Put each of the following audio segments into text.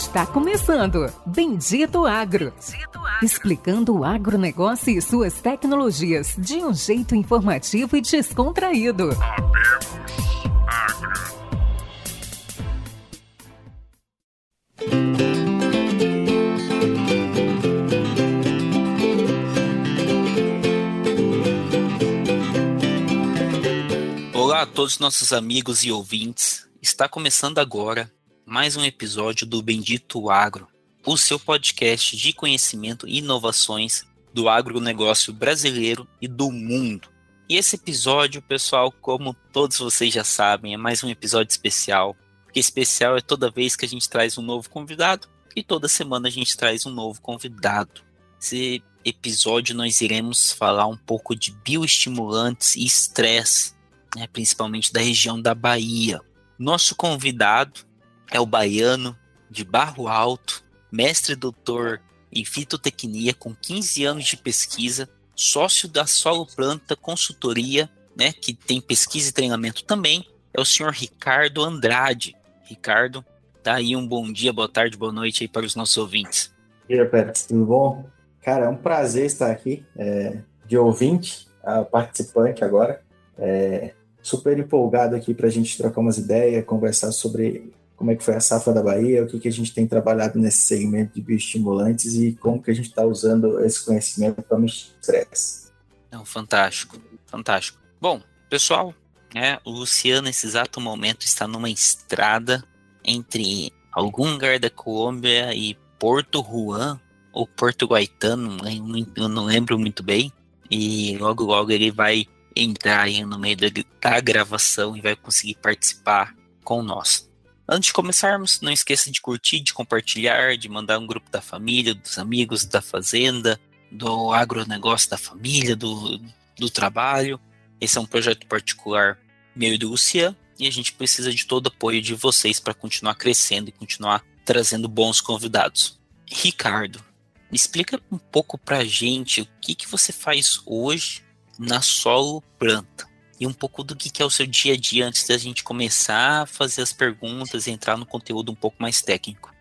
Está começando Bendito Agro. Bendito Agro. Explicando o agronegócio e suas tecnologias de um jeito informativo e descontraído. Olá a todos nossos amigos e ouvintes. Está começando agora mais um episódio do Bendito Agro, o seu podcast de conhecimento e inovações do agronegócio brasileiro e do mundo. E esse episódio, pessoal, como todos vocês já sabem, é mais um episódio especial. Porque especial é toda vez que a gente traz um novo convidado e toda semana a gente traz um novo convidado. Esse episódio nós iremos falar um pouco de bioestimulantes e estresse né, principalmente da região da Bahia. Nosso convidado é o baiano de Barro Alto, mestre doutor em fitotecnia com 15 anos de pesquisa, sócio da Solo Planta Consultoria, né, que tem pesquisa e treinamento também, é o senhor Ricardo Andrade. Ricardo, dá aí um bom dia, boa tarde, boa noite aí para os nossos ouvintes. E aí, Pérez, tudo bom? Cara, é um prazer estar aqui, é, de ouvinte a participante agora. É, super empolgado aqui para a gente trocar umas ideias, conversar sobre como é que foi a safra da Bahia, o que, que a gente tem trabalhado nesse segmento de bioestimulantes e como que a gente está usando esse conhecimento para mexer estresse. Não, fantástico, fantástico. Bom, pessoal, é, o Luciano nesse exato momento está numa estrada entre algum lugar da Colômbia e Porto Juan ou Porto Guaitano, eu não lembro muito bem. E logo logo ele vai entrar aí no meio da gravação e vai conseguir participar com nós. Antes de começarmos, não esqueça de curtir, de compartilhar, de mandar um grupo da família, dos amigos da fazenda, do agronegócio da família, do, do trabalho. Esse é um projeto particular meu e do Luciano, e a gente precisa de todo o apoio de vocês para continuar crescendo e continuar trazendo bons convidados. Ricardo, explica um pouco para a gente o que, que você faz hoje na solo planta. E um pouco do que é o seu dia a dia antes da gente começar a fazer as perguntas e entrar no conteúdo um pouco mais técnico.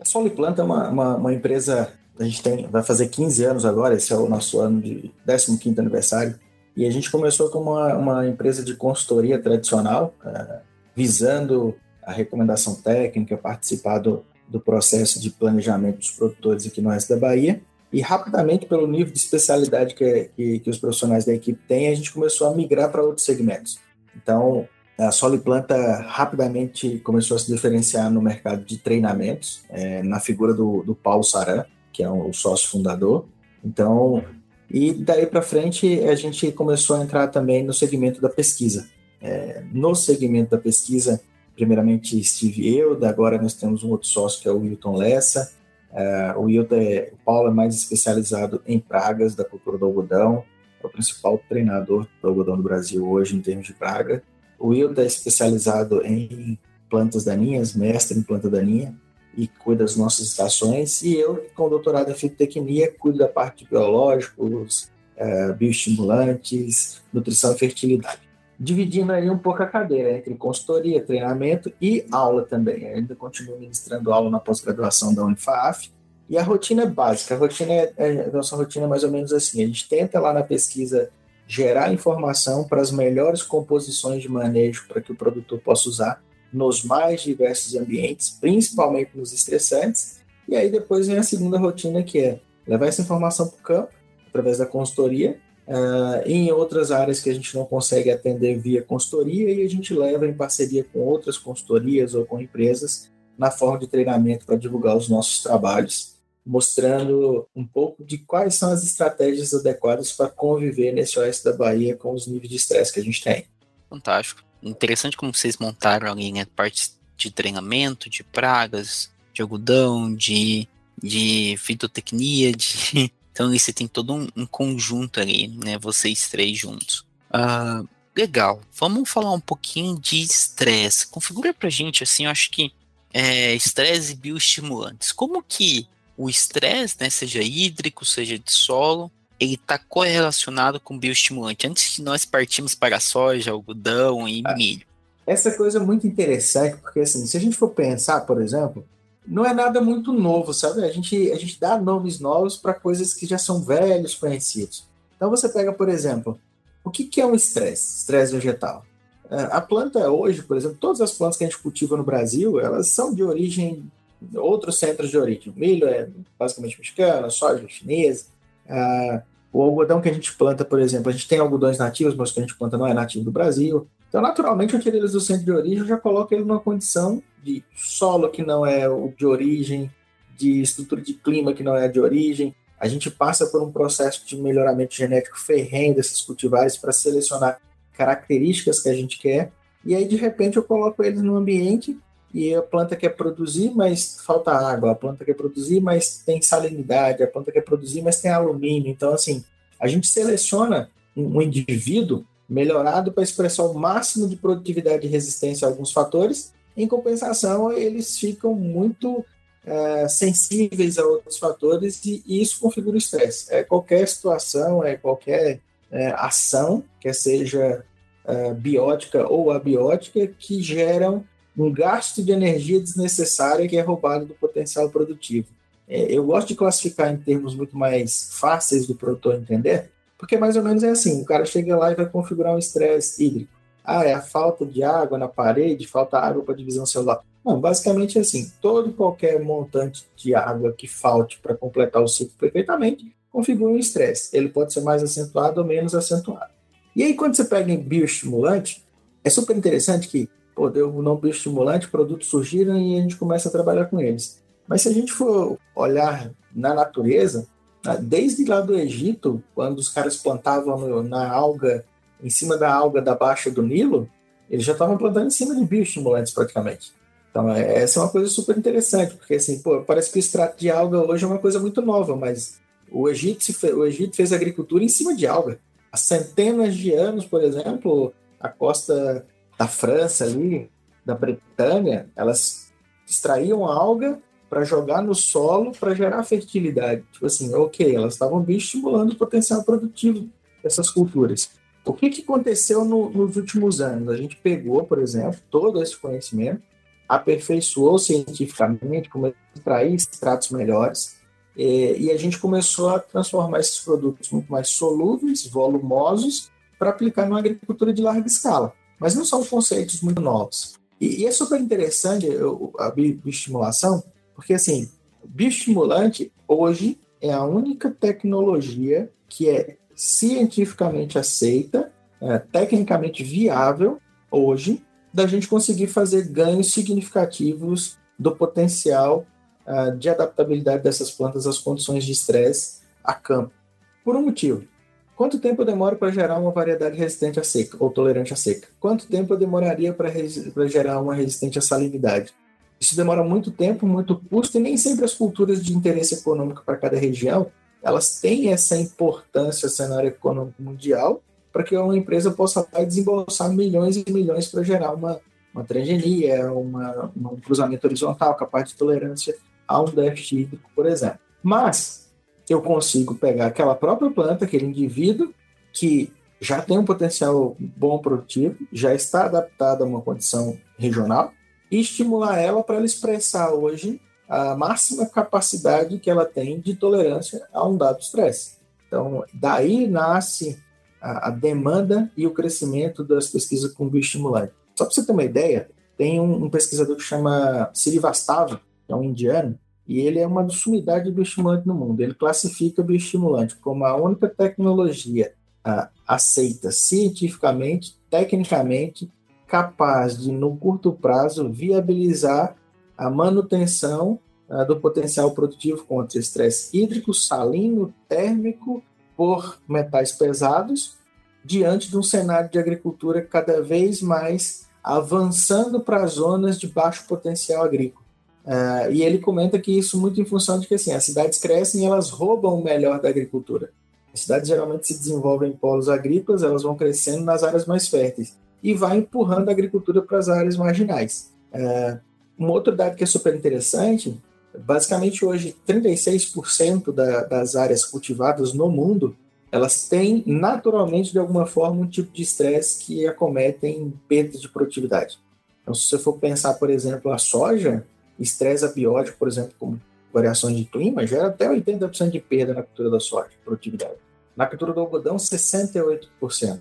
A Solo Planta é uma, uma, uma, empresa, a gente tem, vai fazer 15 anos agora, esse é o nosso ano de 15 aniversário, e a gente começou como uma, uma empresa de consultoria tradicional, uh, visando a recomendação técnica, participar do, do processo de planejamento dos produtores aqui no oeste da Bahia, e rapidamente, pelo nível de especialidade que, que, que os profissionais da equipe têm, a gente começou a migrar para outros segmentos. Então, a Soliplanta rapidamente começou a se diferenciar no mercado de treinamentos, é, na figura do, do Paulo Saran, que é o sócio fundador. Então, e daí para frente a gente começou a entrar também no segmento da pesquisa. É, no segmento da pesquisa, primeiramente estive eu, agora nós temos um outro sócio que é o Wilton Lessa, Uh, o Wilton é, o Paulo é mais especializado em pragas da cultura do algodão, é o principal treinador do algodão do Brasil hoje em termos de praga. O Wilton é especializado em plantas daninhas, mestre em planta daninha, e cuida das nossas estações. E eu, com doutorado em fitotecnia, cuido da parte de biológicos, uh, bioestimulantes, nutrição e fertilidade dividindo aí um pouco a cadeira entre consultoria, treinamento e aula também. Eu ainda continuo ministrando aula na pós-graduação da Unifaf. E a rotina é básica. A rotina é, é, a nossa rotina é mais ou menos assim. A gente tenta lá na pesquisa gerar informação para as melhores composições de manejo para que o produtor possa usar nos mais diversos ambientes, principalmente nos estressantes. E aí depois vem a segunda rotina que é levar essa informação para o campo através da consultoria Uh, em outras áreas que a gente não consegue atender via consultoria e a gente leva em parceria com outras consultorias ou com empresas na forma de treinamento para divulgar os nossos trabalhos, mostrando um pouco de quais são as estratégias adequadas para conviver nesse oeste da Bahia com os níveis de estresse que a gente tem. Fantástico. Interessante como vocês montaram ali, né? Parte de treinamento, de pragas, de algodão, de, de fitotecnia, de então você tem todo um, um conjunto ali, né? Vocês três juntos. Uh, legal. Vamos falar um pouquinho de estresse. Configura pra gente, assim, eu acho que é, estresse e bioestimulantes. Como que o estresse, né, seja hídrico, seja de solo, ele está correlacionado com bioestimulante. Antes de nós partimos para soja, algodão e ah, milho. Essa coisa é muito interessante, porque assim, se a gente for pensar, por exemplo, não é nada muito novo, sabe? A gente, a gente dá nomes novos para coisas que já são velhos, conhecidos. Então você pega, por exemplo, o que, que é um estresse, estresse vegetal? É, a planta hoje, por exemplo, todas as plantas que a gente cultiva no Brasil, elas são de origem, outros centros de origem. O milho é basicamente mexicano, soja é chinesa. Uh, o algodão que a gente planta, por exemplo, a gente tem algodões nativos, mas o que a gente planta não é nativo do Brasil. Então, naturalmente, eu tirei eles do centro de origem já coloco ele numa condição de solo que não é o de origem, de estrutura de clima que não é de origem. A gente passa por um processo de melhoramento genético ferrenho desses cultivares para selecionar características que a gente quer. E aí, de repente, eu coloco eles no ambiente e a planta quer produzir, mas falta água. A planta quer produzir, mas tem salinidade. A planta quer produzir, mas tem alumínio. Então, assim, a gente seleciona um indivíduo melhorado para expressar o máximo de produtividade e resistência a alguns fatores. Em compensação, eles ficam muito é, sensíveis a outros fatores e, e isso configura o estresse. É qualquer situação, é qualquer é, ação, quer seja é, biótica ou abiótica, que geram um gasto de energia desnecessária que é roubado do potencial produtivo. Eu gosto de classificar em termos muito mais fáceis do produtor entender, porque mais ou menos é assim: o cara chega lá e vai configurar um estresse hídrico. Ah, é a falta de água na parede, falta água para divisão celular. Não, basicamente é assim: todo e qualquer montante de água que falte para completar o ciclo perfeitamente configura um estresse. Ele pode ser mais acentuado ou menos acentuado. E aí, quando você pega em bioestimulante, é super interessante que, pô, deu o nome bioestimulante, produtos surgiram e a gente começa a trabalhar com eles. Mas se a gente for olhar na natureza, ah, desde lá do Egito, quando os caras plantavam na alga, em cima da alga da baixa do Nilo, eles já estavam plantando em cima de bioestimulantes praticamente. Então, é, essa é uma coisa super interessante, porque assim, pô, parece que o extrato de alga hoje é uma coisa muito nova, mas o Egito, o Egito fez agricultura em cima de alga. Há centenas de anos, por exemplo, a costa da França ali, da Bretanha, elas extraíam alga para jogar no solo para gerar fertilidade. Tipo assim, ok, elas estavam bem estimulando o potencial produtivo dessas culturas. O que, que aconteceu no, nos últimos anos? A gente pegou, por exemplo, todo esse conhecimento, aperfeiçoou cientificamente, começou a extrair extratos melhores, e, a gente começou a transformar esses produtos muito mais solúveis, volumosos, para aplicar numa agricultura de larga escala. Mas não são conceitos muito novos. E, e é super interessante a bioestimulação, porque, assim, bioestimulante hoje é a única tecnologia que é cientificamente aceita, é, tecnicamente viável hoje, da gente conseguir fazer ganhos significativos do potencial uh, de adaptabilidade dessas plantas às condições de estresse a campo. Por um motivo. Quanto tempo eu demoro para gerar uma variedade resistente à seca ou tolerante à seca? Quanto tempo eu demoraria para gerar uma resistente à salinidade? Isso demora muito tempo, muito custo, e nem sempre as culturas de interesse econômico para cada região elas têm essa importância no cenário econômico mundial para que uma empresa possa desembolsar milhões e milhões para gerar uma, uma transgenia, uma, um cruzamento horizontal capaz de tolerância a um déficit hídrico, por exemplo. Mas eu consigo pegar aquela própria planta, aquele indivíduo que já tem um potencial bom produtivo, já está adaptado a uma condição regional, e estimular ela para ela expressar hoje a máxima capacidade que ela tem de tolerância a um dado estresse. Então, daí nasce a, a, demanda e o crescimento das pesquisas com bioestimulante. Só para você ter uma ideia, tem um, um pesquisador que chama Srivastava, que é um indiano, e ele é uma sumidade de bioestimulante no mundo. Ele classifica bioestimulante como a única tecnologia a, aceita cientificamente, tecnicamente capaz de, no curto prazo, viabilizar a manutenção uh, do potencial produtivo contra estresse hídrico, salino, térmico, por metais pesados, diante de um cenário de agricultura cada vez mais avançando para zonas de baixo potencial agrícola. Uh, e ele comenta que isso muito em função de que assim, as cidades crescem e elas roubam o melhor da agricultura. As cidades geralmente se desenvolvem em polos agrícolas, elas vão crescendo nas áreas mais férteis e vai empurrando a agricultura para as áreas marginais. É, um outro dado que é super interessante, basicamente hoje 36% da, das áreas cultivadas no mundo, elas têm naturalmente de alguma forma um tipo de estresse que acometem perda de produtividade. Então, se você for pensar, por exemplo, a soja, estresse abiótico, por exemplo, como variações de clima, gera até 80% de perda na cultura da soja, produtividade. Na cultura do algodão, 68%.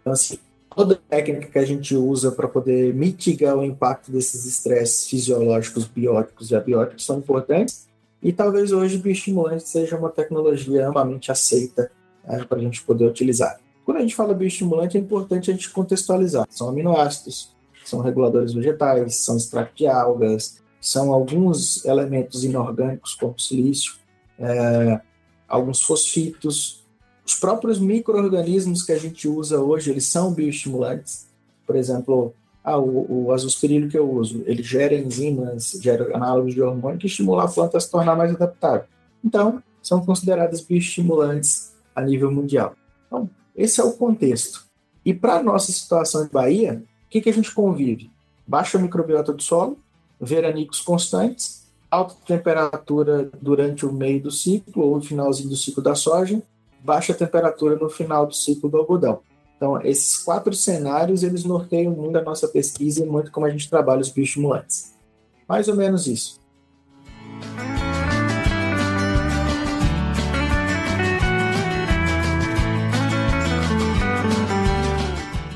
Então, assim, toda técnica que a gente usa para poder mitigar o impacto desses estresses fisiológicos, bióticos e abióticos são importantes. E talvez hoje o bioestimulante seja uma tecnologia amplamente aceita é, para a gente poder utilizar. Quando a gente fala bioestimulante, é importante a gente contextualizar. São aminoácidos, são reguladores vegetais, são extrato de algas, são alguns elementos inorgânicos, como silício, é, alguns fosfitos. Os próprios micro-organismos que a gente usa hoje, eles são bioestimulantes. Por exemplo, ah, o, o azospirilo que eu uso, ele gera enzimas, gera análogos de hormônio que estimulam a planta a se tornar mais adaptável. Então, são consideradas bioestimulantes a nível mundial. Então, esse é o contexto. E para a nossa situação de Bahia, o que, que a gente convive? Baixa microbiota do solo, veranicos constantes, alta temperatura durante o meio do ciclo ou o finalzinho do ciclo da soja, baixa temperatura no final do ciclo do algodão. Então, esses quatro cenários, eles norteiam muito a nossa pesquisa e muito como a gente trabalha os bioestimulantes. Mais ou menos isso.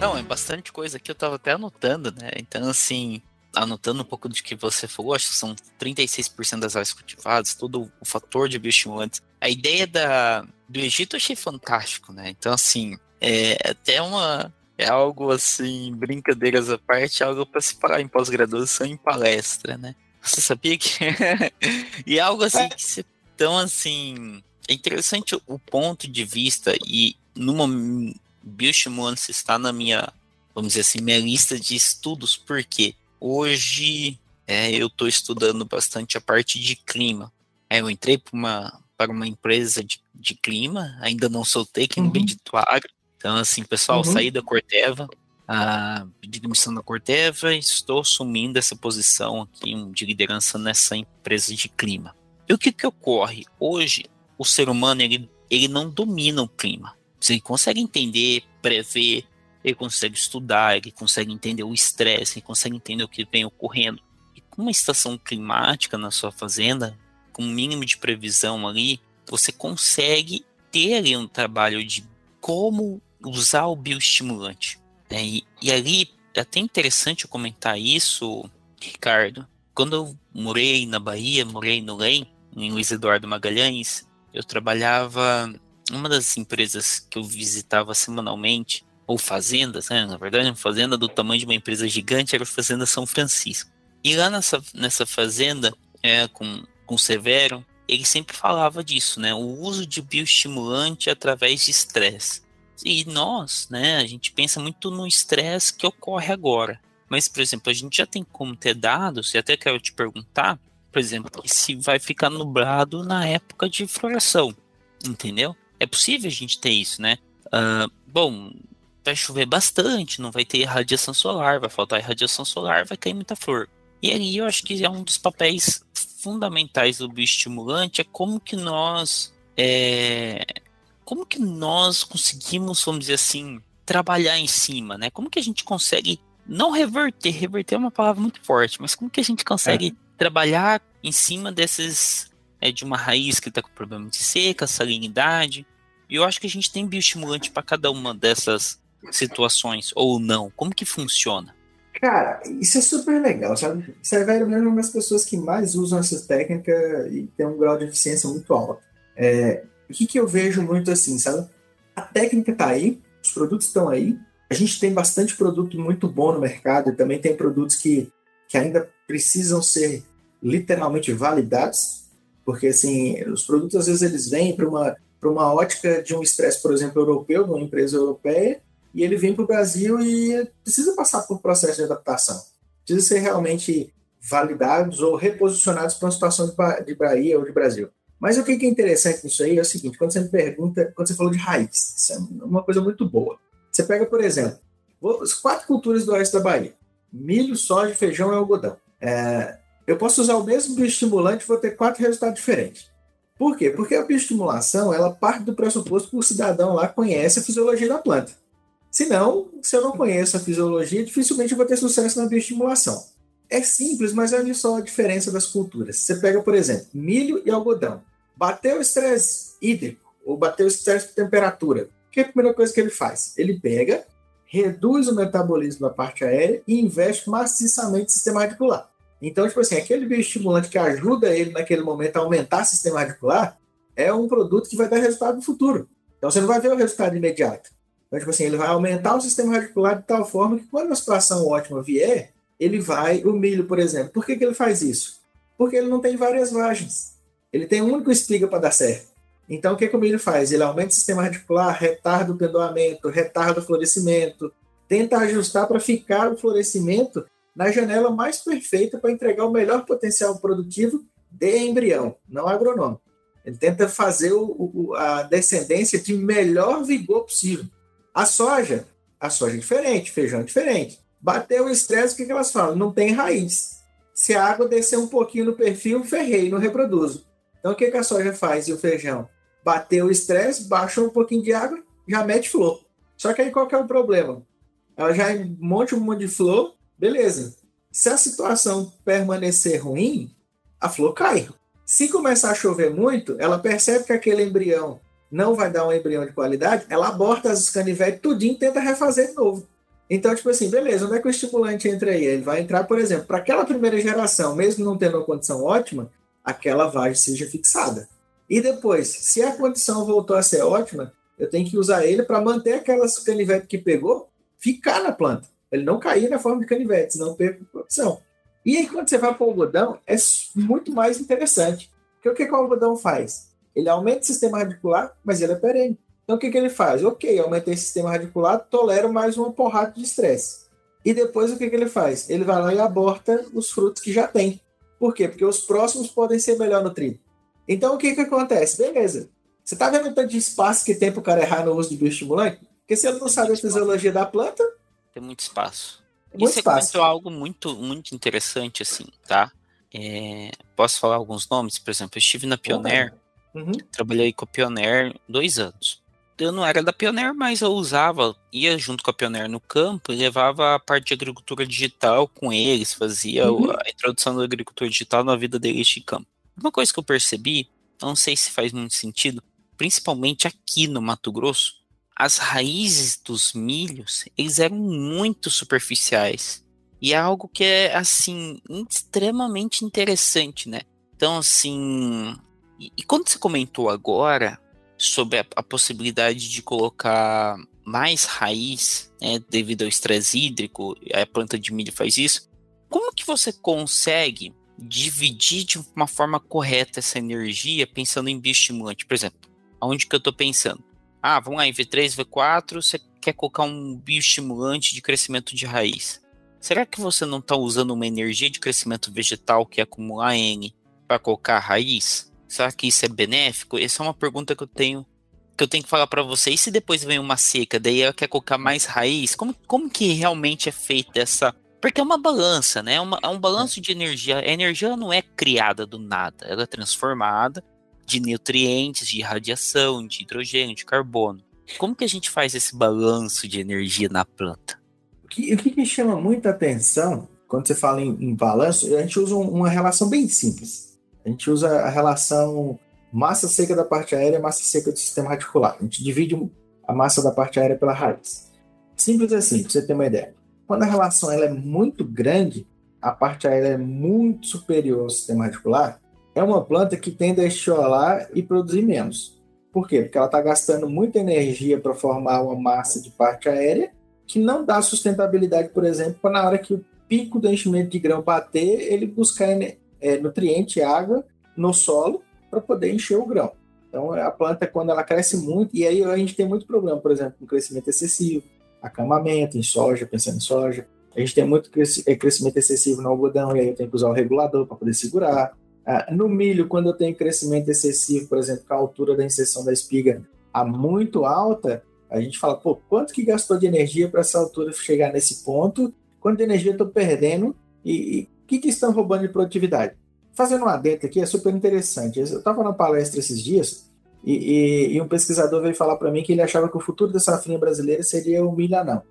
Não, é bastante coisa aqui, eu tava até anotando, né? Então, assim, anotando um pouco do que você falou, acho que são 36% das áreas cultivadas, todo o fator de bioestimulantes. A ideia da, do Egito eu achei fantástico, né? Então, assim, é até uma. É algo assim, brincadeiras à parte, algo para se falar em pós-graduação em palestra, né? Você sabia que. e algo assim que se. Então, assim. É interessante o ponto de vista e no bioestimulantes está na minha, vamos dizer assim, minha lista de estudos, porque hoje é, eu estou estudando bastante a parte de clima. É, eu entrei para uma, para uma empresa de, de clima, ainda não soltei, que é no uhum. Bendito Agro. Então, assim, pessoal, uhum. saí da Corteva, a pedi demissão da Corteva estou assumindo essa posição aqui de liderança nessa empresa de clima. E o que, que ocorre? Hoje, o ser humano ele, ele não domina o clima. Você consegue entender, prever, ele consegue estudar, ele consegue entender o estresse, ele consegue entender o que vem ocorrendo. E com uma estação climática na sua fazenda, com um mínimo de previsão ali, você consegue ter ali um trabalho de como usar o bioestimulante. Né? E, e ali é até interessante eu comentar isso, Ricardo. Quando eu morei na Bahia, morei no LEM, em Luiz Eduardo Magalhães, eu trabalhava uma das empresas que eu visitava semanalmente, ou fazendas, né? Na verdade, uma fazenda do tamanho de uma empresa gigante era a Fazenda São Francisco. E lá nessa, nessa fazenda, é, com, com Severo, ele sempre falava disso, né? O uso de bioestimulante através de estresse. E nós, né, a gente pensa muito no estresse que ocorre agora. Mas, por exemplo, a gente já tem como ter dados, e até quero te perguntar, por exemplo, se vai ficar nublado na época de floração, entendeu? É possível a gente ter isso, né? Uh, bom, vai chover bastante, não vai ter irradiação solar, vai faltar irradiação solar, vai cair muita flor. E aí eu acho que é um dos papéis fundamentais do bioestimulante é como que nós é, como que nós conseguimos, vamos dizer assim, trabalhar em cima, né? Como que a gente consegue não reverter, reverter é uma palavra muito forte, mas como que a gente consegue é. trabalhar em cima desses é, de uma raiz que está com problema de seca, salinidade? E eu acho que a gente tem bioestimulante para cada uma dessas situações ou não? Como que funciona? Cara, isso é super legal, sabe? Severo mesmo é uma das pessoas que mais usam essa técnica e tem um grau de eficiência muito alto. É, o que, que eu vejo muito assim, sabe? A técnica tá aí, os produtos estão aí, a gente tem bastante produto muito bom no mercado, e também tem produtos que, que ainda precisam ser literalmente validados, porque assim, os produtos às vezes eles vêm para uma, uma ótica de um estresse, por exemplo, europeu, de uma empresa europeia, e ele vem para o Brasil e precisa passar por um processo de adaptação. Precisa ser realmente validados ou reposicionados para uma situação de Bahia ou de Brasil. Mas o que é interessante nisso aí é o seguinte: quando você me pergunta, quando você falou de raiz, isso é uma coisa muito boa. Você pega, por exemplo, as quatro culturas do oeste da Bahia: milho, soja, feijão e algodão. É, eu posso usar o mesmo bioestimulante e vou ter quatro resultados diferentes. Por quê? Porque a bioestimulação ela parte do pressuposto que o cidadão lá conhece a fisiologia da planta. Se não, se eu não conheço a fisiologia, dificilmente eu vou ter sucesso na bioestimulação. É simples, mas olha só a diferença das culturas. Você pega, por exemplo, milho e algodão. Bateu o estresse hídrico, ou bateu o estresse de temperatura. O que é a primeira coisa que ele faz? Ele pega, reduz o metabolismo da parte aérea e investe maciçamente no sistema radicular. Então, tipo assim, aquele bioestimulante que ajuda ele naquele momento a aumentar o sistema radicular é um produto que vai dar resultado no futuro. Então, você não vai ver o resultado imediato. Então, tipo assim, ele vai aumentar o sistema radicular de tal forma que quando a situação ótima vier, ele vai, o milho, por exemplo, por que, que ele faz isso? Porque ele não tem várias vagens. Ele tem um único espiga para dar certo. Então, o que, que o milho faz? Ele aumenta o sistema radicular, retarda o pendoamento, retarda o florescimento, tenta ajustar para ficar o florescimento na janela mais perfeita para entregar o melhor potencial produtivo de embrião, não agronômico. Ele tenta fazer o, o, a descendência de melhor vigor possível. A soja, a soja é diferente, feijão é diferente. Bateu o estresse, o que, que elas falam? Não tem raiz. Se a água descer um pouquinho no perfil, ferrei, não reproduzo. Então o que, que a soja faz e o feijão? Bateu o estresse, baixa um pouquinho de água, já mete flor. Só que aí qual que é o problema? Ela já monta um monte de flor, Beleza. Se a situação permanecer ruim, a flor cai. Se começar a chover muito, ela percebe que aquele embrião não vai dar um embrião de qualidade, ela aborta as canivetes tudinho e tenta refazer de novo. Então, tipo assim, beleza, onde é que o estimulante entra aí? Ele vai entrar, por exemplo, para aquela primeira geração, mesmo não tendo uma condição ótima, aquela vagem seja fixada. E depois, se a condição voltou a ser ótima, eu tenho que usar ele para manter aquelas canivetes que pegou ficar na planta ele não cair na forma de canivete, senão perca produção. E aí, quando você vai para o algodão, é muito mais interessante. Porque o que, que o algodão faz? Ele aumenta o sistema radicular, mas ele é perene. Então, o que, que ele faz? Ok, aumentei o sistema radicular, tolero mais uma porrada de estresse. E depois, o que, que ele faz? Ele vai lá e aborta os frutos que já tem. Por quê? Porque os próximos podem ser melhor nutridos. Então, o que, que acontece? Beleza. Você está vendo o tanto de espaço que tem para o cara errar no uso de bioestimulante? Porque se ele não sabe a fisiologia da planta, tem muito espaço. Muito você espaço. comentou algo muito, muito interessante, assim, tá? É, posso falar alguns nomes? Por exemplo, eu estive na Pioneer, uhum. trabalhei com a Pioneer dois anos. Eu não era da Pioneer, mas eu usava, ia junto com a Pioneer no campo e levava a parte de agricultura digital com eles, fazia Uhum. a introdução da agricultura digital na vida deles de campo. Uma coisa que eu percebi, não sei se faz muito sentido, principalmente aqui no Mato Grosso, as raízes dos milhos, eles eram muito superficiais. E é algo que é, assim, extremamente interessante, né? Então, assim. E, e quando você comentou agora sobre a, a possibilidade de colocar mais raiz, né, devido ao estresse hídrico, a planta de milho faz isso, como que você consegue dividir de uma forma correta essa energia pensando em bioestimulante? Por exemplo, aonde que eu estou pensando? Ah, vamos lá, em V3, V4, você quer colocar um bioestimulante de crescimento de raiz. Será que você não está usando uma energia de crescimento vegetal que é acumular N para colocar raiz? Será que isso é benéfico? Essa é uma pergunta que eu tenho que eu tenho que falar para você. E se depois vem uma seca, daí ela quer colocar mais raiz? Como, como que realmente é feita essa porque é uma balança, né? É, uma, é um balanço de energia. A energia não é criada do nada, ela é transformada de nutrientes, de radiação, de hidrogênio, de carbono. Como que a gente faz esse balanço de energia na planta? O que, o que me chama muita atenção quando você fala em, em balanço, a gente usa um- uma relação bem simples. A gente usa a relação massa seca da parte aérea e massa seca do sistema radicular. A gente divide a massa da parte aérea pela raiz. Simples assim, para você ter uma ideia. Quando a relação ela é muito grande, a parte aérea é muito superior ao sistema radicular, é uma planta que tende a estiolar e produzir menos. Por quê? Porque ela está gastando muita energia para formar uma massa de parte aérea que não dá sustentabilidade, por exemplo, para na hora que o pico do enchimento de grão bater, ele buscar é, nutriente água no solo para poder encher o grão. Então, a planta, quando ela cresce muito, e aí a gente tem muito problema, por exemplo, com crescimento excessivo, acamamento em soja, pensando em soja. A gente tem muito eh, crescimento excessivo no algodão, e aí eu tenho que usar o regulador para poder segurar. Ah, no milho, quando eu tenho crescimento excessivo, por exemplo, com a altura da inserção da espiga a muito alta, a gente fala, pô, quanto que gastou de energia para essa altura chegar nesse ponto? Quanto de energia eu estou perdendo? E e o que, que estão roubando de produtividade? Fazendo um adentro aqui, é super interessante. Eu estava na palestra esses dias e, e- e um pesquisador veio falar para mim que ele achava que o futuro da safrinha brasileira seria o milho anão.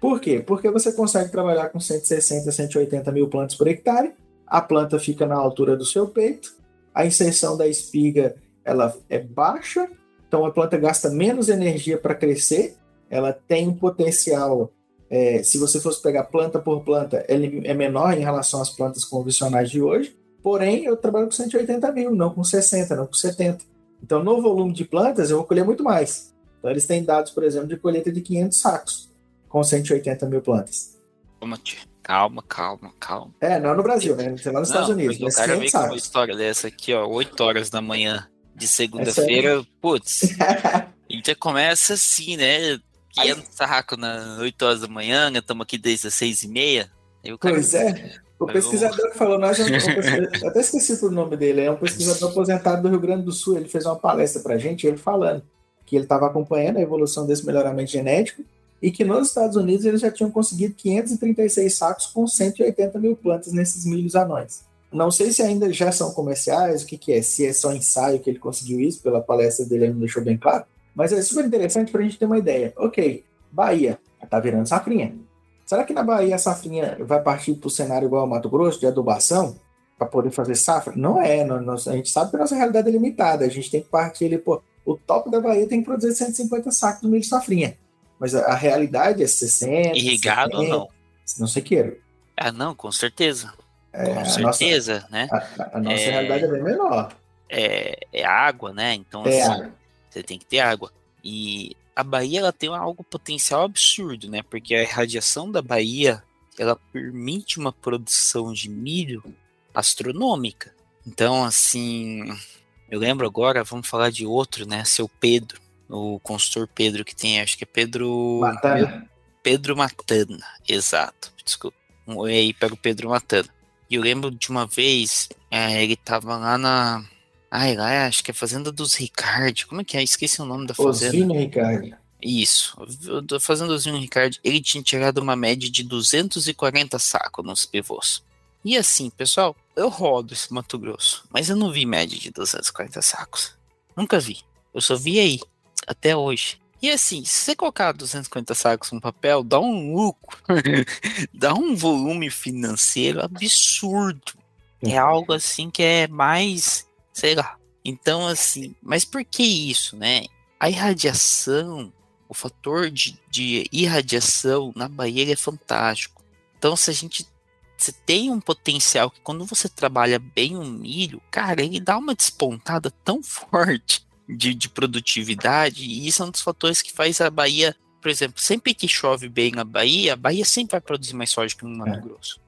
Por quê? Porque você consegue trabalhar com 160, 180 mil plantas por hectare, a planta fica na altura do seu peito, a inserção da espiga ela é baixa, então a planta gasta menos energia para crescer, ela tem um potencial, é, se você fosse pegar planta por planta, ele é menor em relação às plantas convencionais de hoje, porém eu trabalho com 180 mil, não com 60, não com 70. Então no volume de plantas eu vou colher muito mais. Então eles têm dados, por exemplo, de colheita de 500 sacos com 180 mil plantas. Calma, calma, calma. É, não no Brasil, né? Sei lá nos não, Estados Unidos. O cara vem com uma história dessa aqui, ó, 8 horas da manhã de segunda-feira, putz. a gente começa assim, né? 500 sacos nas 8 horas da manhã, estamos aqui desde as 6 e meia. Cara... Pois é. O pesquisador que falou, nós, eu até esqueci o nome dele, é um pesquisador aposentado do Rio Grande do Sul. Ele fez uma palestra para a gente, ele falando que ele estava acompanhando a evolução desse melhoramento genético e que nos Estados Unidos eles já tinham conseguido 536 sacos com 180 mil plantas nesses milhos anões. Não sei se ainda já são comerciais, o que, que é, se é só ensaio que ele conseguiu isso, pela palestra dele ele não deixou bem claro, mas é super interessante para a gente ter uma ideia. Ok, Bahia, está virando safrinha. Será que na Bahia a safrinha vai partir para o cenário igual ao Mato Grosso, de adubação, para poder fazer safra? Não é, não, a gente sabe que a nossa realidade é limitada, a gente tem que partir ali, pô, o top da Bahia tem que produzir 150 sacos do milho safrinha. Mas a, a realidade é 60. Irrigado 70, ou não? Não sei queira. Ah, não, com certeza. É, com certeza, nossa, né? A, a nossa é, realidade é bem menor. É, é água, né? Então, é assim, você tem que ter água. E a Bahia ela tem algo potencial absurdo, né? Porque a irradiação da Bahia ela permite uma produção de milho astronômica. Então, assim, eu lembro agora, vamos falar de outro, né? Seu Pedro o consultor Pedro que tem, acho que é Pedro. Matana. Pedro Matana, exato. Desculpa. E aí pega o Pedro Matana. E eu lembro de uma vez, é, ele tava lá na. Ai, lá acho que é Fazenda dos Ricardi. Como é que é? Esqueci o nome da fazenda. Osino Ricardi. Isso, Fazenda Osino Ricardi, ele tinha tirado uma média de 240 sacos nos pivôs. E assim, pessoal, eu rodo esse Mato Grosso, mas eu não vi média de 240 sacos. Nunca vi. Eu só vi aí até hoje. E assim, se você colocar 250 sacos no papel, dá um lucro, dá um volume financeiro absurdo. É algo assim que é mais, sei lá. Então, assim, mas por que isso, né? A irradiação, o fator de, de irradiação na Bahia é fantástico. Então, se a gente você tem um potencial que quando você trabalha bem o milho, cara, ele dá uma despontada tão forte de, de produtividade, e isso é um dos fatores que faz a Bahia, por exemplo, sempre que chove bem na Bahia, a Bahia sempre vai produzir mais soja que no Mato é. Grosso.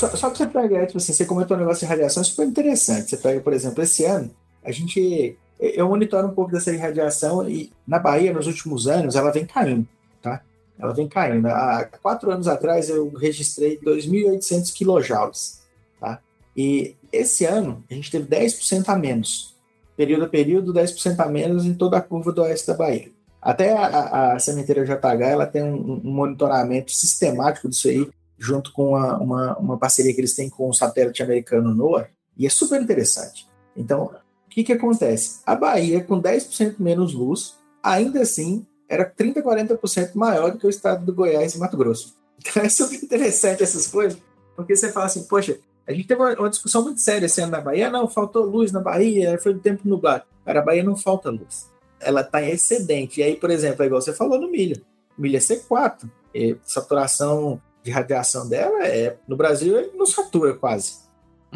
Só, só para você pegar, tipo assim, você comentou um negócio de radiação super interessante. Você pega, por exemplo, esse ano, a gente. Eu monitoro um pouco dessa irradiação e na Bahia, nos últimos anos, ela vem caindo, tá? ela vem caindo. Há quatro anos atrás eu registrei 2.800 quilojoules, tá? E esse ano a gente teve 10% a menos. Período a período, 10% a menos em toda a curva do oeste da Bahia. Até a, a, a sementeira JH ela tem um, um, monitoramento sistemático disso aí, junto com uma, uma, uma, parceria que eles têm com o satélite americano NOAA, e é super interessante. Então, o que, que acontece? A Bahia, com 10% menos luz, ainda assim era 30%, 40% maior do que o estado do Goiás e Mato Grosso. Então é super interessante essas coisas, porque você fala assim, poxa, a gente teve uma, discussão muito séria esse ano na Bahia, não, faltou luz na Bahia, foi do tempo nublado. Cara, a Bahia não falta luz. Ela está em excedente. E aí, por exemplo, é igual você falou no milho. milho é C4. E saturação de radiação dela é. No Brasil, ele não satura quase.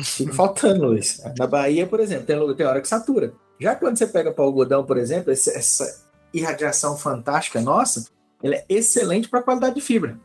Fica faltando luz. Na Bahia, por exemplo, tem, tem hora que satura. Já quando você pega para o algodão, por exemplo, essa, irradiação fantástica nossa, ela é excelente para a qualidade de fibra.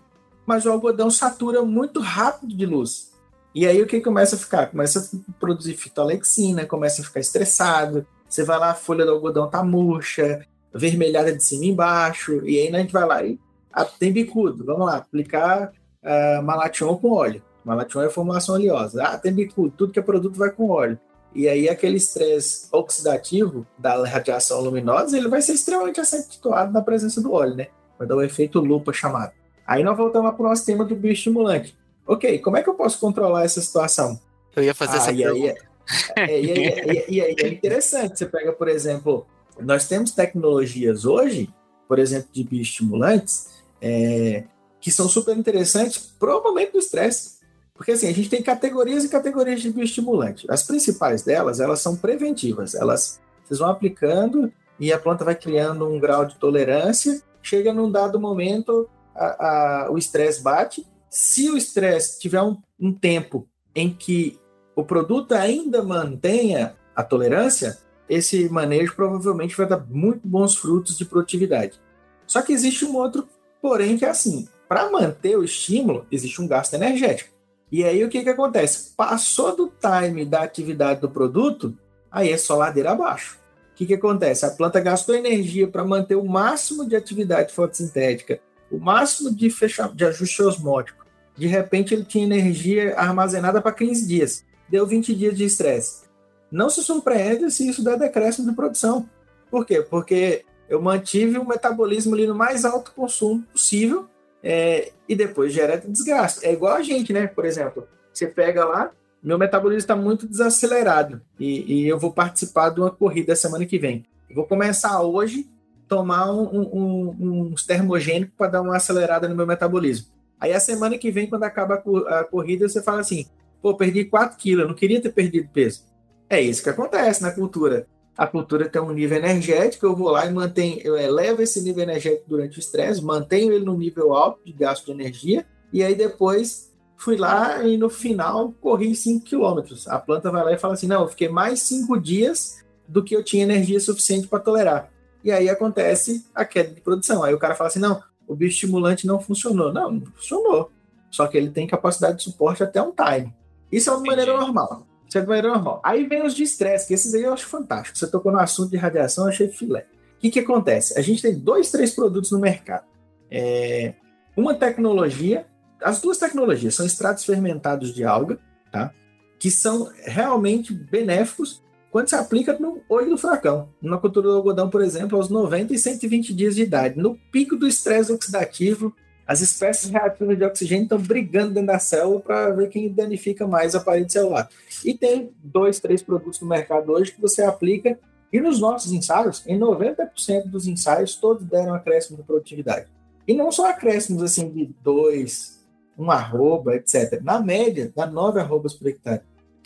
Mas o algodão satura muito rápido de luz. E aí o que começa a ficar? Começa a produzir fitolexina, começa a ficar estressado. Você vai lá, a folha do algodão tá murcha, vermelhada de cima e embaixo. E aí a gente vai lá e ah, tem bicudo. Vamos lá, aplicar uh, malation com óleo. Malation é formulação oleosa. Ah, tem bicudo. Tudo que é produto vai com óleo. E aí aquele estresse oxidativo da radiação luminosa, ele vai ser extremamente acentuado na presença do óleo, né? Vai dar o efeito lupa chamado. Aí nós voltamos para o nosso tema do bioestimulante. Ok, como é que eu posso controlar essa situação? Eu ia fazer ah, essa e pergunta. Aí, é, e, aí, e, aí, é interessante. Você pega, por exemplo, nós temos tecnologias hoje, por exemplo, de bioestimulantes, é, que são super interessantes para o momento do estresse. Porque assim, a gente tem categorias e categorias de bioestimulante. As principais delas, elas são preventivas. Elas vocês vão aplicando e a planta vai criando um grau de tolerância. Chega num dado momento, a, a, o estresse bate. Se o estresse tiver um, um tempo em que o produto ainda mantenha a tolerância, esse manejo provavelmente vai dar muito bons frutos de produtividade. Só que existe um outro porém que é assim, para manter o estímulo, existe um gasto energético. E aí o que, que acontece? Passou do time da atividade do produto, aí é só ladeira abaixo. O que, que acontece? A planta gastou energia para manter o máximo de atividade fotossintética, o máximo de, fecha, de ajuste osmótico. De repente ele tinha energia armazenada para 15 dias. Deu 20 dias de estresse. Não se surpreenda se isso der decréscimo de produção. Por quê? Porque eu mantive o metabolismo ali no mais alto consumo possível é, e depois gera desgaste. É igual a gente, né? Por exemplo, você pega lá, meu metabolismo está muito desacelerado e, e, eu vou participar de uma corrida semana que vem. Eu vou começar hoje tomar um, um, um, uns termogênicos para dar uma acelerada no meu metabolismo. Aí a semana que vem, quando acaba a, corrida, você fala assim: pô, perdi 4 quilos, eu não queria ter perdido peso. É isso que acontece na cultura a cultura tem um nível energético, eu vou lá e mantenho, eu elevo esse nível energético durante o estresse, mantenho ele no nível alto de gasto de energia, e aí depois fui lá e no final corri 5 quilômetros. A planta vai lá e fala assim: não, eu fiquei mais 5 dias do que eu tinha energia suficiente para tolerar. E aí acontece a queda de produção. Aí o cara fala assim: não, o bioestimulante não funcionou. Não, não funcionou. Só que ele tem capacidade de suporte até um time. Isso é uma maneira normal. Isso é maneira normal. Aí vem os de estresse, que esses aí eu acho fantástico. Você tocou no assunto de radiação, eu achei filé. O que, que acontece? A gente tem dois, três produtos no mercado. É, uma tecnologia, as duas tecnologias são extratos fermentados de alga, tá? que são realmente benéficos quando se aplica no olho do furacão. Numa cultura do algodão, por exemplo, aos 90 e 120 dias de idade, no pico do estresse oxidativo, as espécies reativas de oxigênio estão brigando dentro da célula para ver quem danifica mais a parede celular. E tem dois, três produtos no mercado hoje que você aplica, e nos nossos ensaios, em 90% dos ensaios, todos deram acréscimo de produtividade. E não só acréscimos assim de dois, um arroba, etc. Na média, dá nove arrobas por hectare.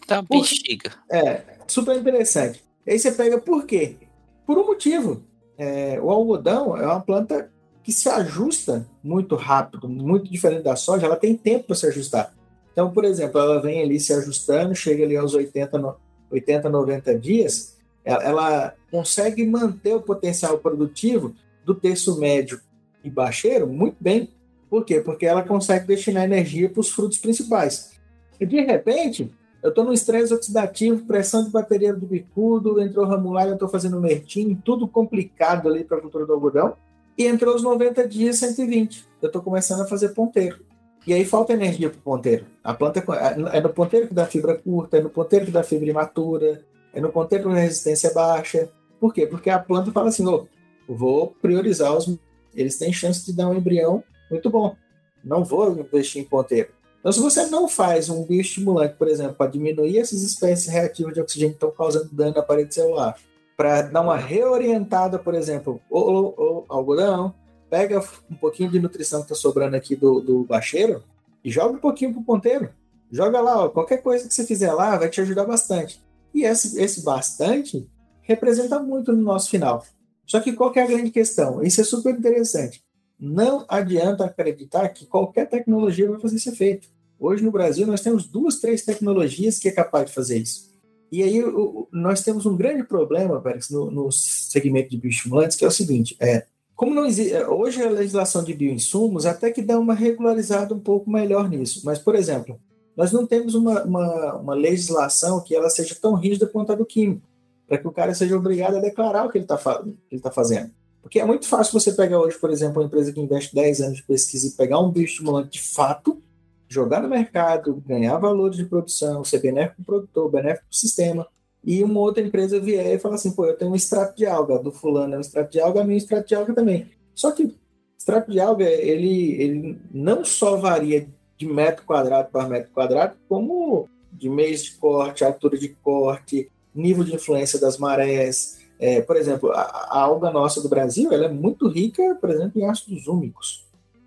Tá bexiga. É, super interessante. Aí você pega por quê? Por um motivo. É, o algodão é uma planta que se ajusta muito rápido, muito diferente da soja, ela tem tempo para se ajustar. Então, por exemplo, ela vem ali se ajustando, chega ali aos 80, 80 90 dias, ela, consegue manter o potencial produtivo do terço médio e baixeiro muito bem. Por quê? Porque ela consegue destinar energia para os frutos principais. E de repente, eu estou no estresse oxidativo, pressão de bateria do bicudo, entrou ramular, eu estou fazendo mertinho, tudo complicado ali para a cultura do algodão. E entrou os 90 dias, 120. Eu estou começando a fazer ponteiro. E aí falta energia para o ponteiro. A planta é, é no ponteiro que dá fibra curta, é no ponteiro que dá fibra imatura, é no ponteiro que dá resistência baixa. Por quê? Porque a planta fala assim: oh, vou priorizar os. Eles têm chance de dar um embrião muito bom. Não vou investir em ponteiro. Então, se você não faz um bioestimulante, por exemplo, para diminuir essas espécies reativas de oxigênio que estão causando dano na parede celular, para dar uma reorientada, por exemplo, o, algodão, pega um pouquinho de nutrição que está sobrando aqui do, do bacheiro e joga um pouquinho pro ponteiro. Joga lá, ó, qualquer coisa que você fizer lá vai te ajudar bastante. E esse, esse bastante representa muito no nosso final. Só que qual que é a grande questão? Isso é super interessante. Não adianta acreditar que qualquer tecnologia vai fazer esse efeito. Hoje no Brasil nós temos duas, três tecnologias que é capaz de fazer isso. E aí o, nós temos um grande problema, Pérez, no, no, segmento de bioestimulantes, que é o seguinte: é, como não existe, é, hoje a legislação de bioinsumos até que dá uma regularizada um pouco melhor nisso. Mas, por exemplo, nós não temos uma, uma, uma legislação que ela seja tão rígida quanto a do químico, para que o cara seja obrigado a declarar o que ele está tá fazendo. Porque é muito fácil você pegar hoje, por exemplo, uma empresa que investe 10 anos de pesquisa e pegar um bioestimulante de fato jogar no mercado, ganhar valores de produção, ser benéfico para o produtor, benéfico para o sistema, e uma outra empresa vier e falar assim, pô, eu tenho um extrato de alga, do fulano é um extrato de alga, a minha é um extrato de alga também. Só que extrato de alga, ele, ele não só varia de metro quadrado para metro quadrado, como de meios de corte, altura de corte, nível de influência das marés. É, por exemplo, a, a, alga nossa do Brasil ela é muito rica, por exemplo, em ácidos úmicos.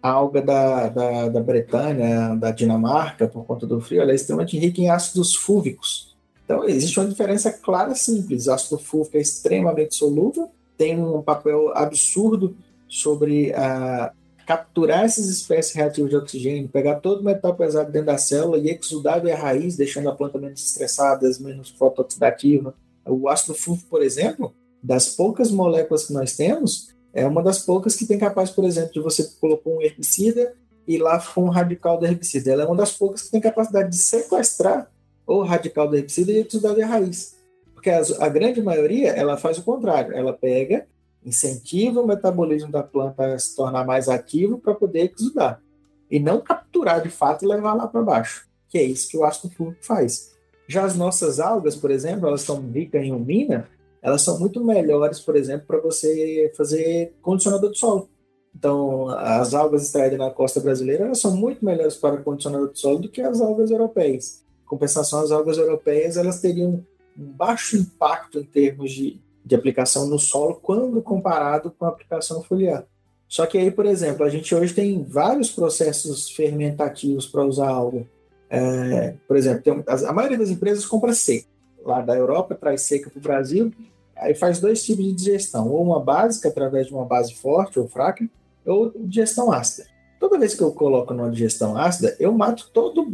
Alga da, da, da Bretanha, da Dinamarca, por conta do frio, ela é extremamente rica em ácidos fúvicos. Então, existe uma diferença clara e simples. O ácido fúvico é extremamente solúvel, tem um papel absurdo sobre a, capturar essas espécies reativas de oxigênio, pegar todo o metal pesado dentro da célula e exudar a raiz, deixando a planta menos estressada, menos fotooxidativa. O ácido fúvico, por exemplo, das poucas moléculas que nós temos, é uma das poucas que tem capaz, por exemplo, de você colocar um herbicida e lá com um radical do herbicida. Ela é uma das poucas que tem capacidade de sequestrar o radical do herbicida e exudar a raiz. Porque a, a grande maioria, ela faz o contrário. Ela pega incentiva o metabolismo da planta a se tornar mais ativo para poder exudar. E não capturar de fato e levar lá para baixo, que é isso que o ácido fúvico faz. Já as nossas algas, por exemplo, elas estão ricas em umina, elas são muito melhores, por exemplo, para você fazer condicionador de solo. Então, as algas extraídas na costa brasileira elas são muito melhores para condicionador de solo do que as algas europeias. Em compensação, as algas europeias elas teriam um baixo impacto em termos de, de aplicação no solo quando comparado com a aplicação foliar. Só que aí, por exemplo, a gente hoje tem vários processos fermentativos para usar algo. É, por exemplo, tem, a maioria das empresas compra seca. Lá da Europa traz seca para o Brasil, aí faz dois tipos de digestão, ou uma básica através de uma base forte ou fraca, ou digestão ácida. Toda vez que eu coloco numa digestão ácida, eu mato todo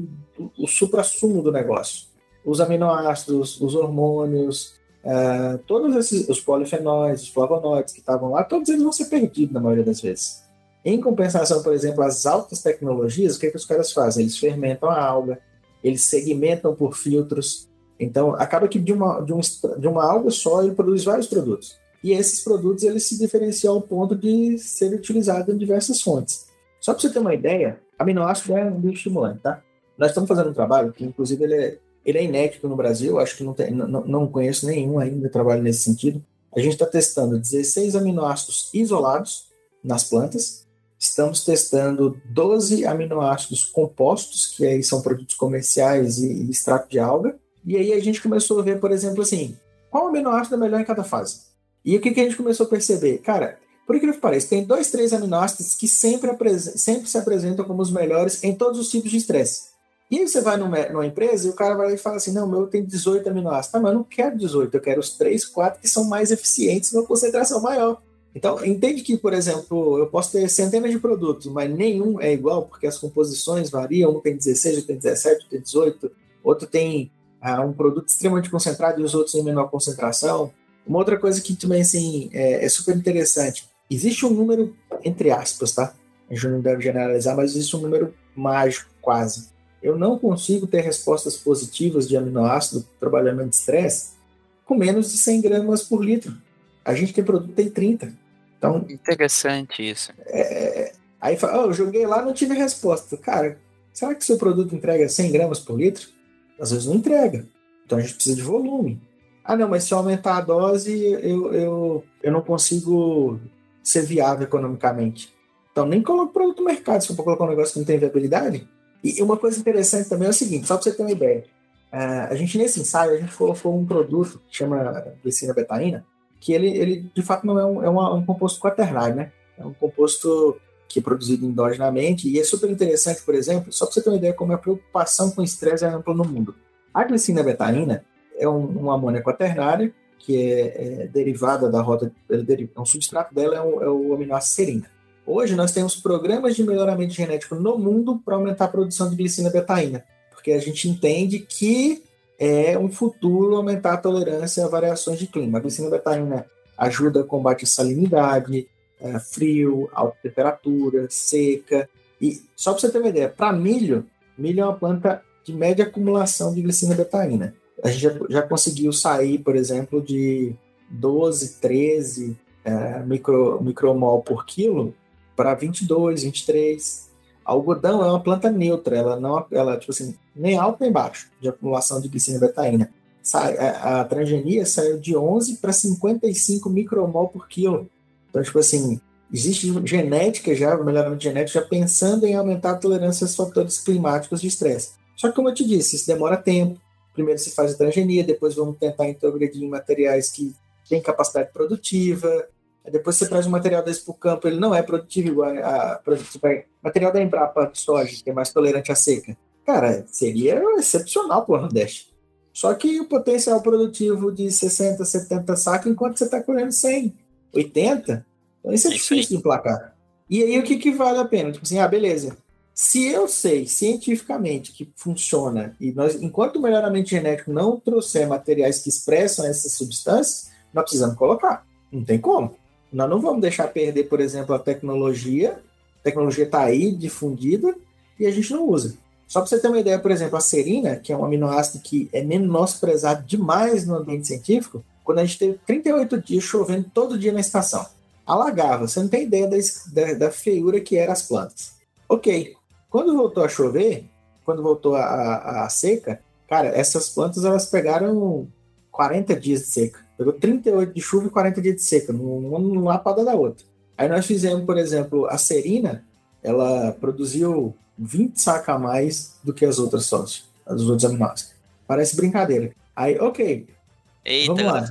o supra-sumo do negócio. Os aminoácidos, os hormônios, Uh, todos esses, os polifenóis, os flavonoides que estavam lá, todos eles vão ser perdidos na maioria das vezes. Em compensação, por exemplo, as altas tecnologias, o que, é que os caras fazem? Eles fermentam a alga, eles segmentam por filtros. Então, acaba que de uma, de, um, de uma alga só ele produz vários produtos. E esses produtos eles se diferenciam ao ponto de serem utilizados em diversas fontes. Só para você ter uma ideia, aminoácido é um bioestimulante, tá? Nós estamos fazendo um trabalho que, inclusive, ele é ele é inédito no Brasil, acho que não, tem, não, não conheço nenhum ainda trabalho nesse sentido. A gente está testando 16 aminoácidos isolados nas plantas, estamos testando 12 aminoácidos compostos, que aí são produtos comerciais e, extrato de alga, e aí a gente começou a ver, por exemplo, assim, qual aminoácido é melhor em cada fase. E o que, que a gente começou a perceber? Cara, por incrível que pareça, tem dois, três aminoácidos que sempre, sempre se apresentam como os melhores em todos os tipos de estresse. E aí você vai numa, numa empresa e o cara vai e fala assim, não, meu tem 18 aminoácidos. Tá, mas eu não quero 18, eu quero os 3, 4 que são mais eficientes numa concentração maior. Então, entende que, por exemplo, eu posso ter centenas de produtos, mas nenhum é igual, porque as composições variam, um tem 16, outro tem 17, outro tem 18, outro tem um produto extremamente concentrado e os outros em menor concentração. Uma outra coisa que também assim, é, é super interessante, existe um número, entre aspas, tá? A gente não deve generalizar, mas existe um número mágico, quase, eu não consigo ter respostas positivas de aminoácido trabalhamento de estresse com menos de 100 gramas por litro. A gente tem produto tem 30. Então, Interessante isso. É, aí fala, oh, eu joguei lá não tive resposta. Cara, será que seu produto entrega 100 gramas por litro? Às vezes não entrega. Então a gente precisa de volume. Ah, não, mas se eu aumentar a dose, eu, eu, eu não consigo ser viável economicamente. Então nem coloco produto no mercado se eu for colocar um negócio que não tem viabilidade. E uma coisa interessante também é o seguinte, só para você ter uma ideia. Uh, a gente, nesse ensaio, a gente colocou um produto que chama glicina betaína, que ele, ele de fato não é um, é uma, um composto quaternário, né? É um composto que é produzido endogenamente e é super interessante, por exemplo, só para você ter uma ideia como a preocupação com estresse é ampla no mundo. A glicina betaína é um, uma amônia quaternária que é, é derivada da rota, é, é um substrato dela é o, é o aminoácido serina. Hoje nós temos programas de melhoramento genético no mundo para aumentar a produção de glicina betaína, porque a gente entende que é um futuro aumentar a tolerância a variações de clima. A glicina betaína ajuda a combater salinidade, é, frio, alta temperatura, seca. E só para você ter uma ideia, para milho, milho é uma planta de média acumulação de glicina betaína. A gente já, já conseguiu sair, por exemplo, de 12, 13 é, micro, micromol por quilo para 22, 23. Algodão é uma planta neutra, ela não, ela tipo assim, nem alto nem baixo de acumulação de glicina betaína. A, a transgenia saiu de 11 para 55 micromol por quilo. Então, tipo assim, existe genética já, melhoramento genético, já pensando em aumentar a tolerância aos fatores climáticos de estresse. Só que, como eu te disse, isso demora tempo, primeiro se faz a transgenia, depois vamos tentar introgredir em materiais que têm capacidade produtiva, depois você traz um material desse para o campo, ele não é produtivo igual a, a material da Embrapa de soja, que é mais tolerante à seca. Cara, seria excepcional para o Nordeste. Só que o potencial produtivo de 60, 70 sacos, enquanto você está colhendo 100, 80, então isso é, é difícil de emplacar. E aí o que, que vale a pena? Tipo assim, ah, beleza. Se eu sei cientificamente que funciona, e nós, enquanto o melhoramento genético não trouxer materiais que expressam essas substâncias, nós precisamos colocar. Não tem como. Nós não vamos deixar perder, por exemplo, a tecnologia. A tecnologia está aí, difundida, e a gente não usa. Só para você ter uma ideia, por exemplo, a serina, que é um aminoácido que é menosprezado demais no ambiente científico, quando a gente teve 38 dias chovendo todo dia na estação, alagava. Você não tem ideia da, da, da feiura que eram as plantas. Ok, quando voltou a chover, quando voltou a, a, a seca, cara, essas plantas elas pegaram 40 dias de seca. Pegou 38 de chuva e 40 dias de seca, uma numa lapada da outra. Aí nós fizemos, por exemplo, a serina, ela produziu 20 sacos a mais do que as outras sócios, os outros aminoácidos. Parece brincadeira. Aí, ok. Eita, vamos lá.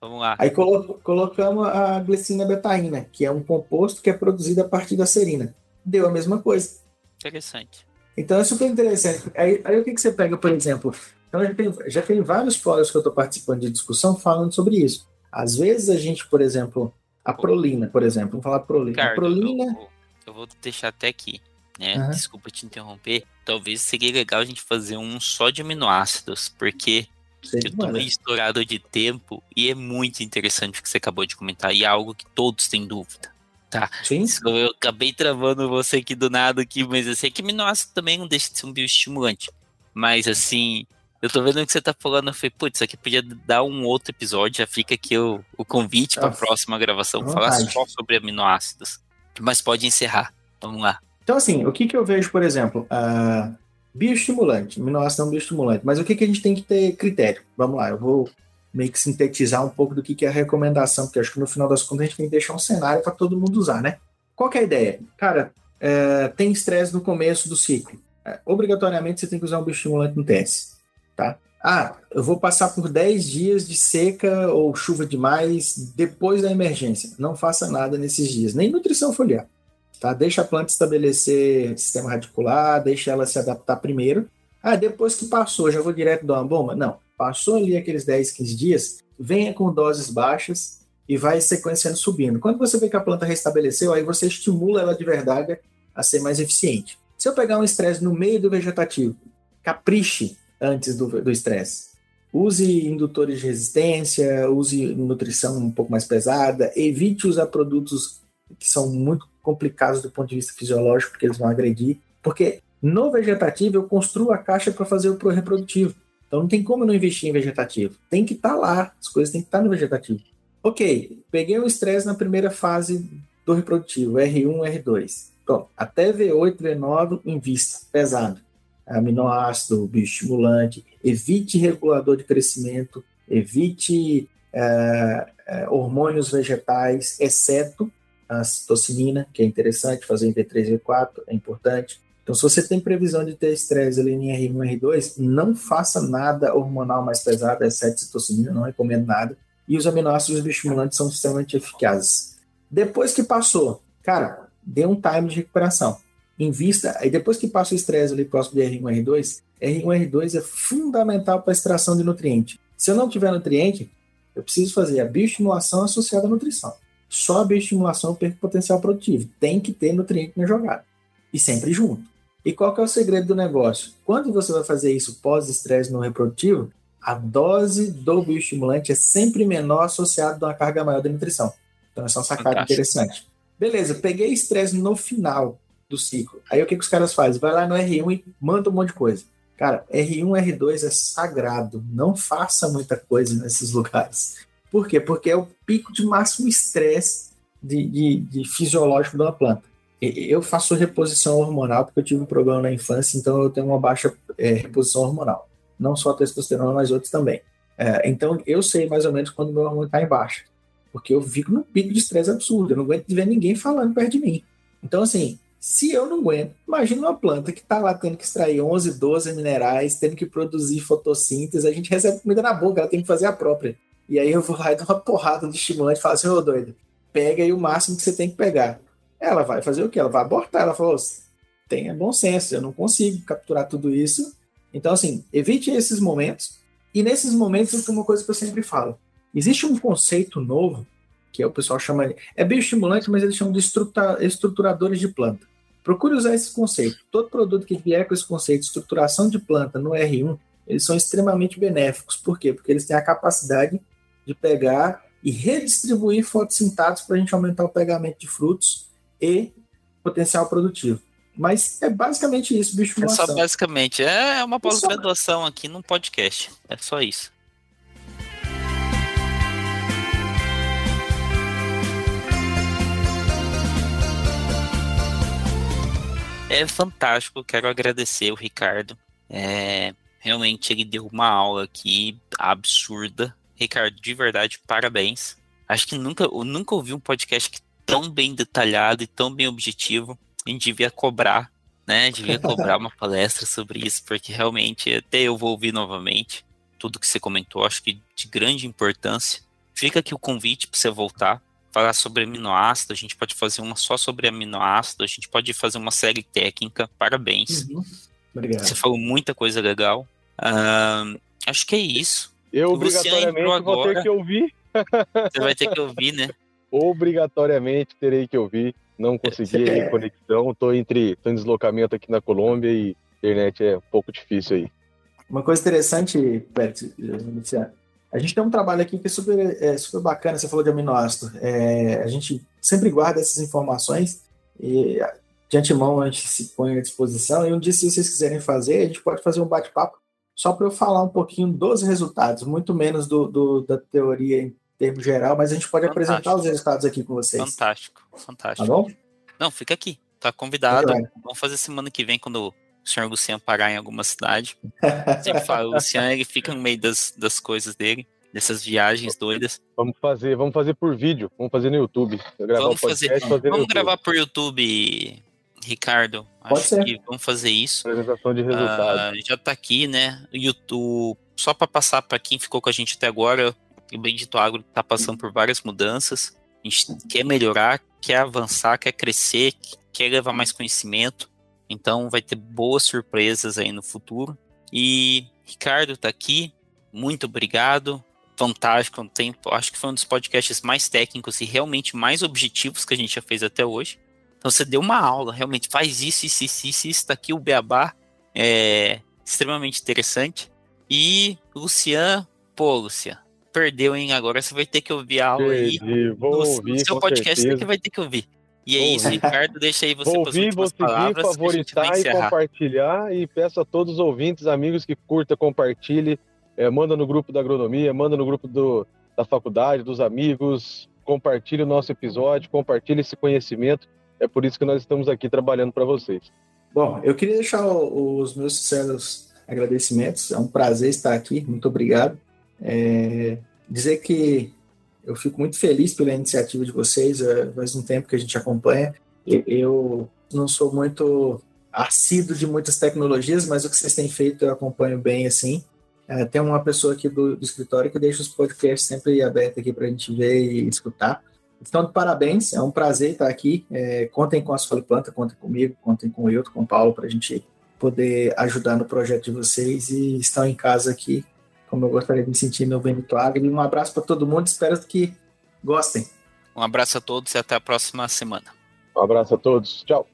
Vamos lá. Aí colo colocamos a glicina betaína, que é um composto que é produzido a partir da serina. Deu a mesma coisa. Interessante. Então é super interessante. Aí, aí o que, que você pega, por exemplo, então já tem, já tem vários fóruns que eu estou participando de discussão falando sobre isso. Às vezes a gente, por exemplo, a prolina, por exemplo, vamos falar prolina. Ricardo, a prolina. Eu, eu, vou deixar até aqui, né? Uhum. Desculpa te interromper. Talvez seria legal a gente fazer um só de aminoácidos, porque Sei eu tô meio estourado de tempo e é muito interessante o que você acabou de comentar e é algo que todos têm dúvida. Tá. Sim. Eu acabei travando você aqui do nada aqui, mas eu sei que aminoácido também não deixa de ser um bioestimulante. Mas assim, eu tô vendo o que você tá falando, eu falei, putz, isso aqui podia dar um outro episódio, já fica aqui o, o convite para a próxima gravação, falar só sobre aminoácidos. Mas pode encerrar, vamos lá. Então, assim, o que que eu vejo, por exemplo, uh, bioestimulante, aminoácido é um bioestimulante, mas o que que a gente tem que ter critério? Vamos lá, eu vou meio que sintetizar um pouco do que, que é a recomendação, porque acho que no final das contas a gente tem que deixar um cenário para todo mundo usar, né? Qual é a ideia? Cara, é, tem estresse no começo do ciclo. É, obrigatoriamente você tem que usar um bioestimulante no TS tá? Ah, eu vou passar por 10 dias de seca ou chuva demais depois da emergência. Não faça nada nesses dias, nem nutrição foliar. Tá? Deixa a planta estabelecer sistema radicular, deixa ela se adaptar primeiro. Ah, depois que passou, já vou direto dar uma bomba? Não. Passou ali aqueles 10, 15 dias, venha com doses baixas e vai sequenciando subindo. Quando você vê que a planta restabeleceu, aí você estimula ela de verdade a ser mais eficiente. Se eu pegar um estresse no meio do vegetativo, capriche antes do estresse. Use indutores de resistência, use nutrição um pouco mais pesada, evite usar produtos que são muito complicados do ponto de vista fisiológico, porque eles vão agredir. Porque no vegetativo eu construo a caixa para fazer o pro reprodutivo. Então não tem como não investir em vegetativo. Tem que estar tá lá, as coisas têm que estar tá no vegetativo. Ok, peguei o estresse na primeira fase do reprodutivo, R1, R2. Pronto, até V8, V9, invista, pesado aminoácido, bioestimulante, evite regulador de crescimento, evite é, é, hormônios vegetais, exceto a citocinina, que é interessante, fazer em V3 e V4 é importante. Então, se você tem previsão de ter estresse ali em R1 R2, não faça nada hormonal mais pesado, exceto citocinina, não recomendo nada. E os aminoácidos bioestimulantes são extremamente eficazes. Depois que passou, cara, dê um time de recuperação invista, aí depois que passa o estresse ali próximo de R1 R2, R1 R2 é fundamental para a extração de nutriente. Se eu não tiver nutriente, eu preciso fazer a bioestimulação associada à nutrição. Só a bioestimulação perco potencial produtivo. Tem que ter nutriente na jogada. E sempre junto. E qual que é o segredo do negócio? Quando você vai fazer isso pós-estresse no reprodutivo, a dose do bioestimulante é sempre menor associada a uma carga maior de nutrição. Então, essa é uma sacada Fantástico. interessante. Beleza, peguei estresse no final do ciclo. Aí o que, que os caras fazem? Vai lá no R1 e manda um monte de coisa. Cara, R1, R2 é sagrado. Não faça muita coisa nesses lugares. Por quê? Porque é o pico de máximo estresse de, de, de fisiológico uma planta. Eu faço reposição hormonal porque eu tive um problema na infância, então eu tenho uma baixa é, reposição hormonal. Não só a testosterona, mas outros também. É, então eu sei mais ou menos quando meu hormônio está em baixa. Porque eu fico num pico de estresse absurdo. Eu não aguento ver ninguém falando perto de mim. Então, assim, Se eu não aguento, imagina uma planta que está lá tendo que extrair 11, 12 minerais, tendo que produzir fotossíntese, a gente recebe comida na boca, ela tem que fazer a própria. E aí eu vou lá e dou uma porrada de estimulante e falo assim, ô doido, pega aí o máximo que você tem que pegar. Ela vai fazer o quê? Ela vai abortar. Ela falou, tenha bom senso, eu não consigo capturar tudo isso. Então, assim, evite esses momentos. E nesses momentos, uma coisa que eu sempre falo. Existe um conceito novo, que é o pessoal chama... É bioestimulante, mas eles chamam de estruturadores de planta. Procure usar esse conceito. Todo produto que vier com esse conceito de estruturação de planta no R1, eles são extremamente benéficos. Por quê? Porque eles têm a capacidade de pegar e redistribuir fotossintatos para a gente aumentar o pegamento de frutos e potencial produtivo. Mas é basicamente isso, bicho. É só basicamente. É uma pós-graduação aqui num podcast. É só isso. É fantástico, quero agradecer o Ricardo. É, realmente ele deu uma aula aqui absurda. Ricardo, de verdade, parabéns. Acho que nunca, eu nunca ouvi um podcast tão bem detalhado e tão bem objetivo. A gente devia cobrar, né? Devia cobrar uma palestra sobre isso, porque realmente até eu vou ouvir novamente tudo que você comentou, acho que de grande importância. Fica aqui o convite para você voltar falar sobre aminoácido, a gente pode fazer uma só sobre aminoácido, a gente pode fazer uma série técnica, parabéns. Uhum. Obrigado. Você falou muita coisa legal. Uh, acho que é isso. Eu obrigatoriamente agora. vou ter que ouvir. Você vai ter que ouvir, né? Obrigatoriamente terei que ouvir. Não consegui é. conexão, estou entre tô em deslocamento aqui na Colômbia e a internet é um pouco difícil aí. Uma coisa interessante, Pet, a gente tem um trabalho aqui que é super, é, super bacana, você falou de aminoácido. É, a gente sempre guarda essas informações e de antemão a gente se põe à disposição. E um dia, se vocês quiserem fazer, a gente pode fazer um bate-papo só para eu falar um pouquinho dos resultados, muito menos do, do, da teoria em termo geral, mas a gente pode fantástico. apresentar os resultados aqui com vocês. Fantástico, fantástico. Tá bom? Não, fica aqui, tá convidado. Vamos fazer semana que vem quando o senhor Luciano parar em alguma cidade. Sempre falo, o Luciano ele fica no meio das, das coisas dele, dessas viagens doidas. Vamos fazer, vamos fazer por vídeo, vamos fazer no YouTube. Vamos fazer, podcast, fazer vamos gravar por YouTube, Ricardo. Pode acho ser. que vamos fazer isso. Apresentação de resultados. Uh, já tá aqui, né? O YouTube, só para passar para quem ficou com a gente até agora, o Bendito Agro tá passando por várias mudanças. A gente quer melhorar, quer avançar, quer crescer, quer levar mais conhecimento. Então vai ter boas surpresas aí no futuro. E Ricardo tá aqui, muito obrigado. Fantástico, um tempo. Acho que foi um dos podcasts mais técnicos e realmente mais objetivos que a gente já fez até hoje. Então você deu uma aula, realmente faz isso, isso, isso, isso, isso tá aqui o Beabá. É extremamente interessante. E Lucian, pô, Lucian, perdeu, hein? Agora você vai ter que ouvir a aula Perdi, aí. Vou no, ouvir, no seu podcast certeza. você vai ter que ouvir. E é isso, Ricardo, deixa aí você vou ouvir, vou seguir, palavras, favoritar e compartilhar e peço a todos os ouvintes, amigos que curta, compartilhe, é, manda no grupo da agronomia, manda no grupo do, da faculdade, dos amigos, compartilhe o nosso episódio, compartilhe esse conhecimento. É por isso que nós estamos aqui trabalhando para vocês. Bom, eu queria deixar os meus sinceros agradecimentos. É um prazer estar aqui. Muito obrigado. É, dizer que eu fico muito feliz pela iniciativa de vocês, é, faz um tempo que a gente acompanha. Eu não sou muito assíduo de muitas tecnologias, mas o que vocês têm feito eu acompanho bem assim. É, tem uma pessoa aqui do, do, escritório que deixa os podcasts sempre abertos aqui para a gente ver e escutar. Então, parabéns, é um prazer estar aqui. É, contem com a Soli Planta, contem comigo, contem com o Hilton, com o Paulo, para a gente poder ajudar no projeto de vocês e estão em casa aqui como eu gostaria de me sentir no Benito Agri. Um abraço para todo mundo, espero que gostem. Um abraço a todos e até a próxima semana. Um abraço a todos, tchau.